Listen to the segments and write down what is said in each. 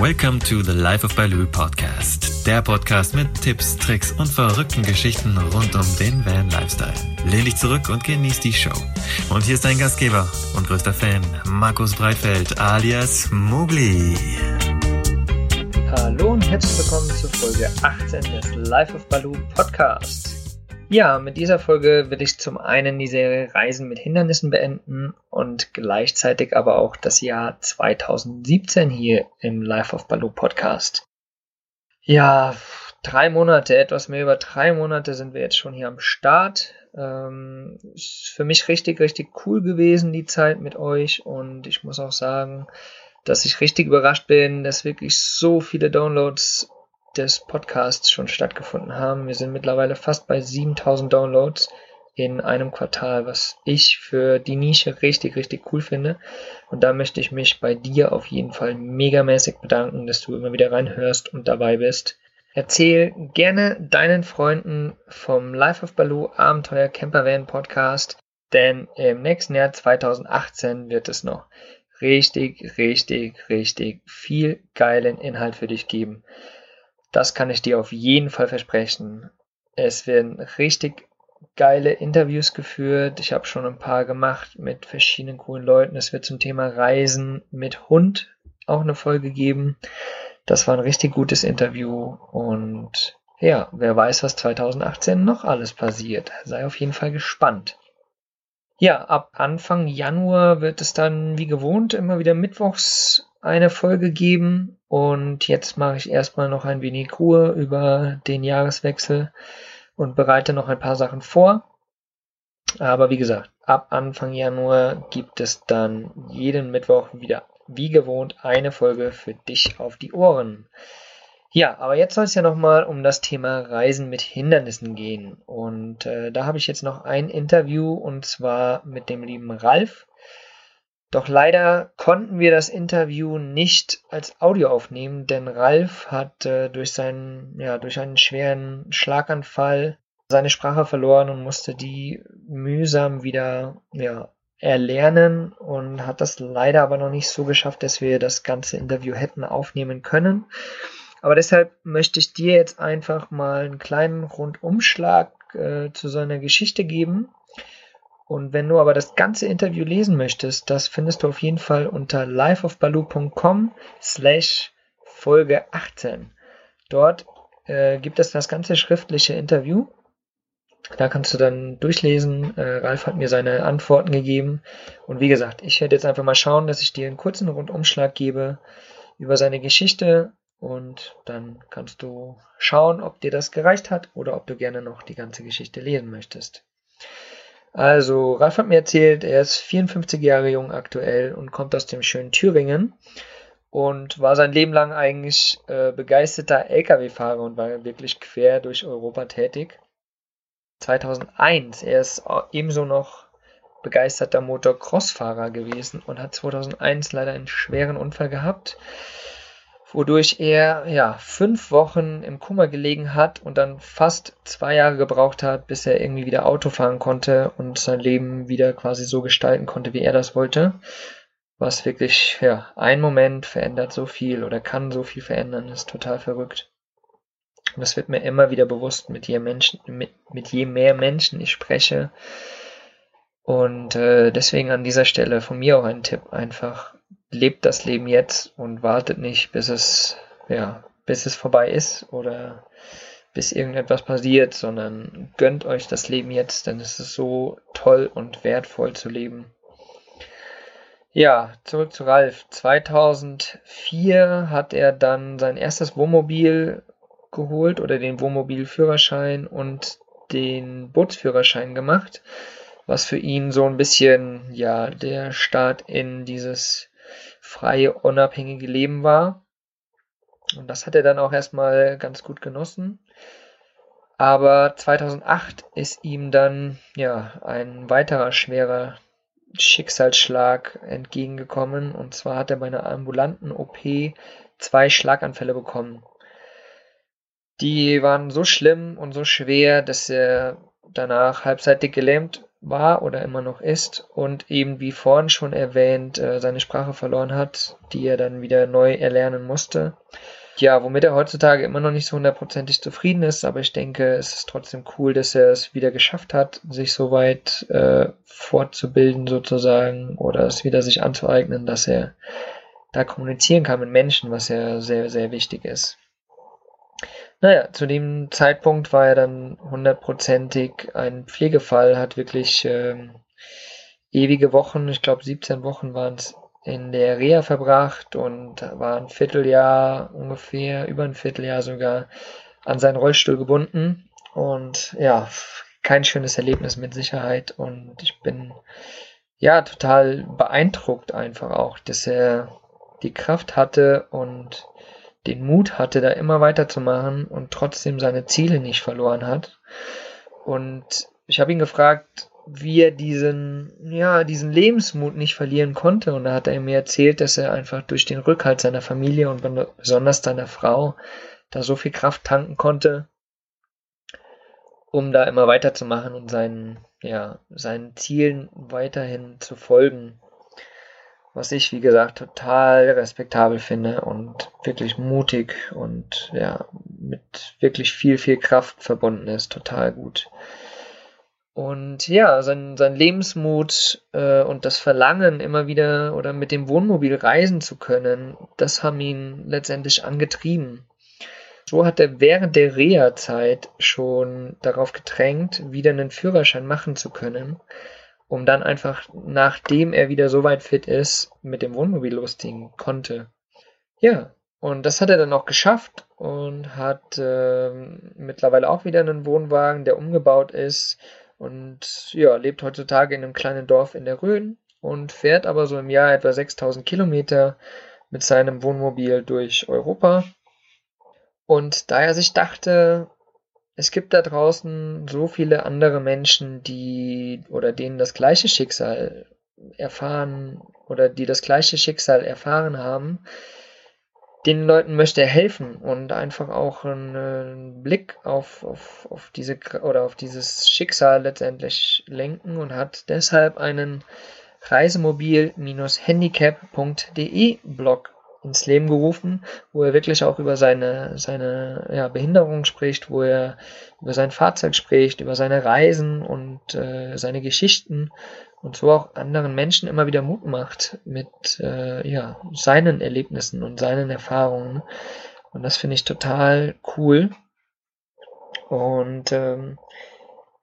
Welcome to the Life of Baloo Podcast. Der Podcast mit Tipps, Tricks und verrückten Geschichten rund um den Van Lifestyle. Lehn dich zurück und genieß die Show. Und hier ist dein Gastgeber und größter Fan, Markus Breitfeld alias Mugli. Hallo und herzlich willkommen zur Folge 18 des Life of Baloo Podcast. Ja, mit dieser Folge will ich zum einen die Serie Reisen mit Hindernissen beenden und gleichzeitig aber auch das Jahr 2017 hier im Life of Baloo Podcast. Ja, drei Monate, etwas mehr über drei Monate sind wir jetzt schon hier am Start. Ähm, ist für mich richtig, richtig cool gewesen, die Zeit mit euch und ich muss auch sagen, dass ich richtig überrascht bin, dass wirklich so viele Downloads des Podcasts schon stattgefunden haben. Wir sind mittlerweile fast bei 7000 Downloads in einem Quartal, was ich für die Nische richtig, richtig cool finde. Und da möchte ich mich bei dir auf jeden Fall megamäßig bedanken, dass du immer wieder reinhörst und dabei bist. Erzähl gerne deinen Freunden vom Life of Baloo Abenteuer Campervan Podcast, denn im nächsten Jahr 2018 wird es noch richtig, richtig, richtig viel geilen Inhalt für dich geben. Das kann ich dir auf jeden Fall versprechen. Es werden richtig geile Interviews geführt. Ich habe schon ein paar gemacht mit verschiedenen coolen Leuten. Es wird zum Thema Reisen mit Hund auch eine Folge geben. Das war ein richtig gutes Interview und ja, wer weiß, was 2018 noch alles passiert. Sei auf jeden Fall gespannt. Ja, ab Anfang Januar wird es dann wie gewohnt immer wieder mittwochs eine Folge geben und jetzt mache ich erstmal noch ein wenig Ruhe über den Jahreswechsel und bereite noch ein paar Sachen vor. Aber wie gesagt, ab Anfang Januar gibt es dann jeden Mittwoch wieder wie gewohnt eine Folge für dich auf die Ohren. Ja, aber jetzt soll es ja nochmal um das Thema Reisen mit Hindernissen gehen. Und äh, da habe ich jetzt noch ein Interview und zwar mit dem lieben Ralf. Doch leider konnten wir das Interview nicht als Audio aufnehmen, denn Ralf hat äh, durch seinen, ja, durch einen schweren Schlaganfall seine Sprache verloren und musste die mühsam wieder, ja, erlernen und hat das leider aber noch nicht so geschafft, dass wir das ganze Interview hätten aufnehmen können. Aber deshalb möchte ich dir jetzt einfach mal einen kleinen Rundumschlag äh, zu seiner Geschichte geben und wenn du aber das ganze Interview lesen möchtest, das findest du auf jeden Fall unter lifeofbaloo.com slash Folge 18. Dort äh, gibt es das ganze schriftliche Interview. Da kannst du dann durchlesen. Äh, Ralf hat mir seine Antworten gegeben. Und wie gesagt, ich werde jetzt einfach mal schauen, dass ich dir einen kurzen Rundumschlag gebe über seine Geschichte. Und dann kannst du schauen, ob dir das gereicht hat oder ob du gerne noch die ganze Geschichte lesen möchtest. Also, Ralf hat mir erzählt, er ist 54 Jahre jung aktuell und kommt aus dem schönen Thüringen und war sein Leben lang eigentlich äh, begeisterter Lkw-Fahrer und war wirklich quer durch Europa tätig. 2001, er ist ebenso noch begeisterter Motocross-Fahrer gewesen und hat 2001 leider einen schweren Unfall gehabt wodurch er ja fünf Wochen im Kummer gelegen hat und dann fast zwei Jahre gebraucht hat, bis er irgendwie wieder Auto fahren konnte und sein Leben wieder quasi so gestalten konnte, wie er das wollte. Was wirklich, ja, ein Moment verändert so viel oder kann so viel verändern, ist total verrückt. Und das wird mir immer wieder bewusst, mit je, Menschen, mit, mit je mehr Menschen ich spreche. Und äh, deswegen an dieser Stelle von mir auch ein Tipp, einfach lebt das Leben jetzt und wartet nicht, bis es, ja, bis es vorbei ist oder bis irgendetwas passiert, sondern gönnt euch das Leben jetzt, denn es ist so toll und wertvoll zu leben. Ja, zurück zu Ralf. 2004 hat er dann sein erstes Wohnmobil geholt oder den Wohnmobilführerschein und den Bootsführerschein gemacht, was für ihn so ein bisschen ja der Start in dieses freie, unabhängige Leben war. Und das hat er dann auch erstmal ganz gut genossen. Aber 2008 ist ihm dann ja ein weiterer schwerer Schicksalsschlag entgegengekommen. Und zwar hat er bei einer ambulanten OP zwei Schlaganfälle bekommen. Die waren so schlimm und so schwer, dass er danach halbseitig gelähmt war oder immer noch ist und eben wie vorhin schon erwähnt, äh, seine Sprache verloren hat, die er dann wieder neu erlernen musste. Ja, womit er heutzutage immer noch nicht so hundertprozentig zufrieden ist, aber ich denke, es ist trotzdem cool, dass er es wieder geschafft hat, sich so weit äh, fortzubilden sozusagen oder es wieder sich anzueignen, dass er da kommunizieren kann mit Menschen, was ja sehr, sehr wichtig ist. Naja, zu dem Zeitpunkt war er dann hundertprozentig ein Pflegefall, hat wirklich ähm, ewige Wochen, ich glaube 17 Wochen waren es in der Reha verbracht und war ein Vierteljahr ungefähr, über ein Vierteljahr sogar an seinen Rollstuhl gebunden. Und ja, kein schönes Erlebnis mit Sicherheit. Und ich bin ja total beeindruckt einfach auch, dass er die Kraft hatte und den Mut hatte, da immer weiterzumachen und trotzdem seine Ziele nicht verloren hat. Und ich habe ihn gefragt, wie er diesen, ja, diesen Lebensmut nicht verlieren konnte. Und da hat er mir erzählt, dass er einfach durch den Rückhalt seiner Familie und besonders seiner Frau da so viel Kraft tanken konnte, um da immer weiterzumachen und seinen, ja, seinen Zielen weiterhin zu folgen was ich, wie gesagt, total respektabel finde und wirklich mutig und ja, mit wirklich viel, viel Kraft verbunden ist. Total gut. Und ja, sein, sein Lebensmut äh, und das Verlangen, immer wieder oder mit dem Wohnmobil reisen zu können, das haben ihn letztendlich angetrieben. So hat er während der Reha-Zeit schon darauf gedrängt, wieder einen Führerschein machen zu können um dann einfach, nachdem er wieder so weit fit ist, mit dem Wohnmobil losziehen konnte. Ja, und das hat er dann auch geschafft und hat äh, mittlerweile auch wieder einen Wohnwagen, der umgebaut ist und ja, lebt heutzutage in einem kleinen Dorf in der Rhön und fährt aber so im Jahr etwa 6000 Kilometer mit seinem Wohnmobil durch Europa. Und da er sich dachte, es gibt da draußen so viele andere Menschen, die oder denen das gleiche Schicksal erfahren oder die das gleiche Schicksal erfahren haben. Den Leuten möchte er helfen und einfach auch einen Blick auf, auf, auf diese oder auf dieses Schicksal letztendlich lenken und hat deshalb einen reisemobil-handicap.de Blog ins Leben gerufen, wo er wirklich auch über seine, seine ja, Behinderung spricht, wo er über sein Fahrzeug spricht, über seine Reisen und äh, seine Geschichten und so auch anderen Menschen immer wieder Mut macht mit äh, ja, seinen Erlebnissen und seinen Erfahrungen. Und das finde ich total cool. Und ähm,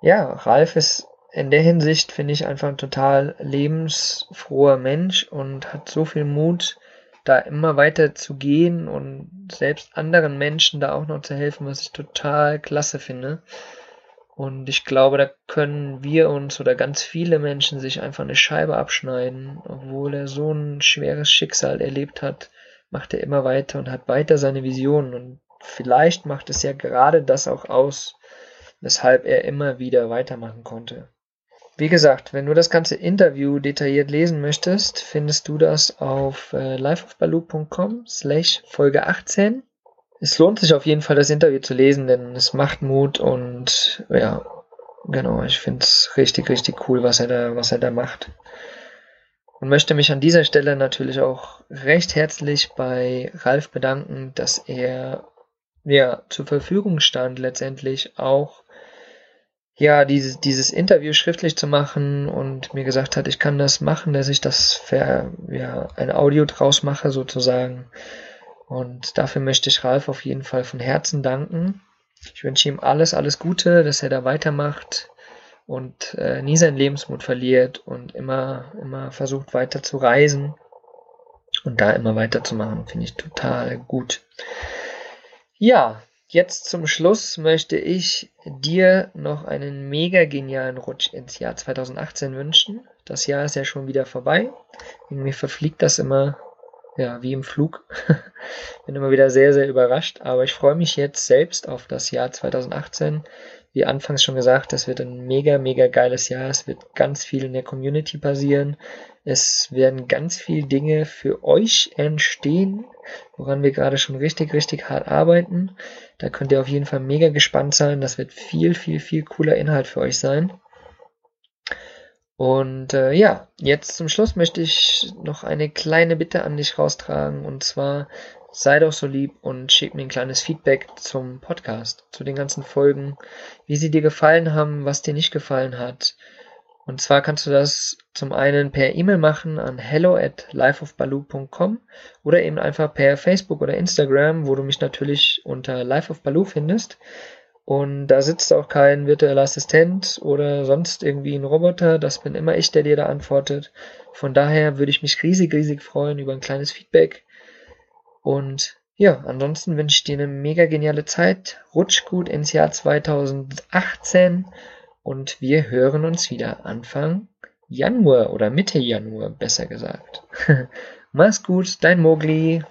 ja, Ralf ist in der Hinsicht, finde ich, einfach ein total lebensfroher Mensch und hat so viel Mut, da immer weiter zu gehen und selbst anderen Menschen da auch noch zu helfen, was ich total klasse finde. Und ich glaube, da können wir uns oder ganz viele Menschen sich einfach eine Scheibe abschneiden, obwohl er so ein schweres Schicksal erlebt hat, macht er immer weiter und hat weiter seine Visionen. Und vielleicht macht es ja gerade das auch aus, weshalb er immer wieder weitermachen konnte. Wie gesagt, wenn du das ganze Interview detailliert lesen möchtest, findest du das auf äh, liveofbaloo.com slash Folge 18. Es lohnt sich auf jeden Fall, das Interview zu lesen, denn es macht Mut und ja, genau, ich finde es richtig, richtig cool, was er da, was er da macht. Und möchte mich an dieser Stelle natürlich auch recht herzlich bei Ralf bedanken, dass er ja zur Verfügung stand, letztendlich auch ja, dieses, dieses Interview schriftlich zu machen und mir gesagt hat, ich kann das machen, dass ich das für, ja, ein Audio draus mache sozusagen. Und dafür möchte ich Ralf auf jeden Fall von Herzen danken. Ich wünsche ihm alles, alles Gute, dass er da weitermacht und äh, nie seinen Lebensmut verliert und immer, immer versucht weiter zu reisen und da immer weiterzumachen, finde ich total gut. Ja, Jetzt zum Schluss möchte ich dir noch einen mega genialen Rutsch ins Jahr 2018 wünschen. Das Jahr ist ja schon wieder vorbei. Irgendwie verfliegt das immer, ja, wie im Flug. Bin immer wieder sehr, sehr überrascht. Aber ich freue mich jetzt selbst auf das Jahr 2018. Wie anfangs schon gesagt, das wird ein mega, mega geiles Jahr. Es wird ganz viel in der Community passieren. Es werden ganz viele Dinge für euch entstehen, woran wir gerade schon richtig, richtig hart arbeiten. Da könnt ihr auf jeden Fall mega gespannt sein. Das wird viel, viel, viel cooler Inhalt für euch sein. Und äh, ja, jetzt zum Schluss möchte ich noch eine kleine Bitte an dich raustragen. Und zwar sei doch so lieb und schick mir ein kleines Feedback zum Podcast, zu den ganzen Folgen, wie sie dir gefallen haben, was dir nicht gefallen hat. Und zwar kannst du das zum einen per E-Mail machen an hello at lifeofbaloo.com oder eben einfach per Facebook oder Instagram, wo du mich natürlich unter Life of Baloo findest. Und da sitzt auch kein virtueller Assistent oder sonst irgendwie ein Roboter. Das bin immer ich, der dir da antwortet. Von daher würde ich mich riesig, riesig freuen über ein kleines Feedback. Und ja, ansonsten wünsche ich dir eine mega geniale Zeit. Rutsch gut ins Jahr 2018 und wir hören uns wieder Anfang Januar oder Mitte Januar, besser gesagt. Mach's gut, dein Mogli.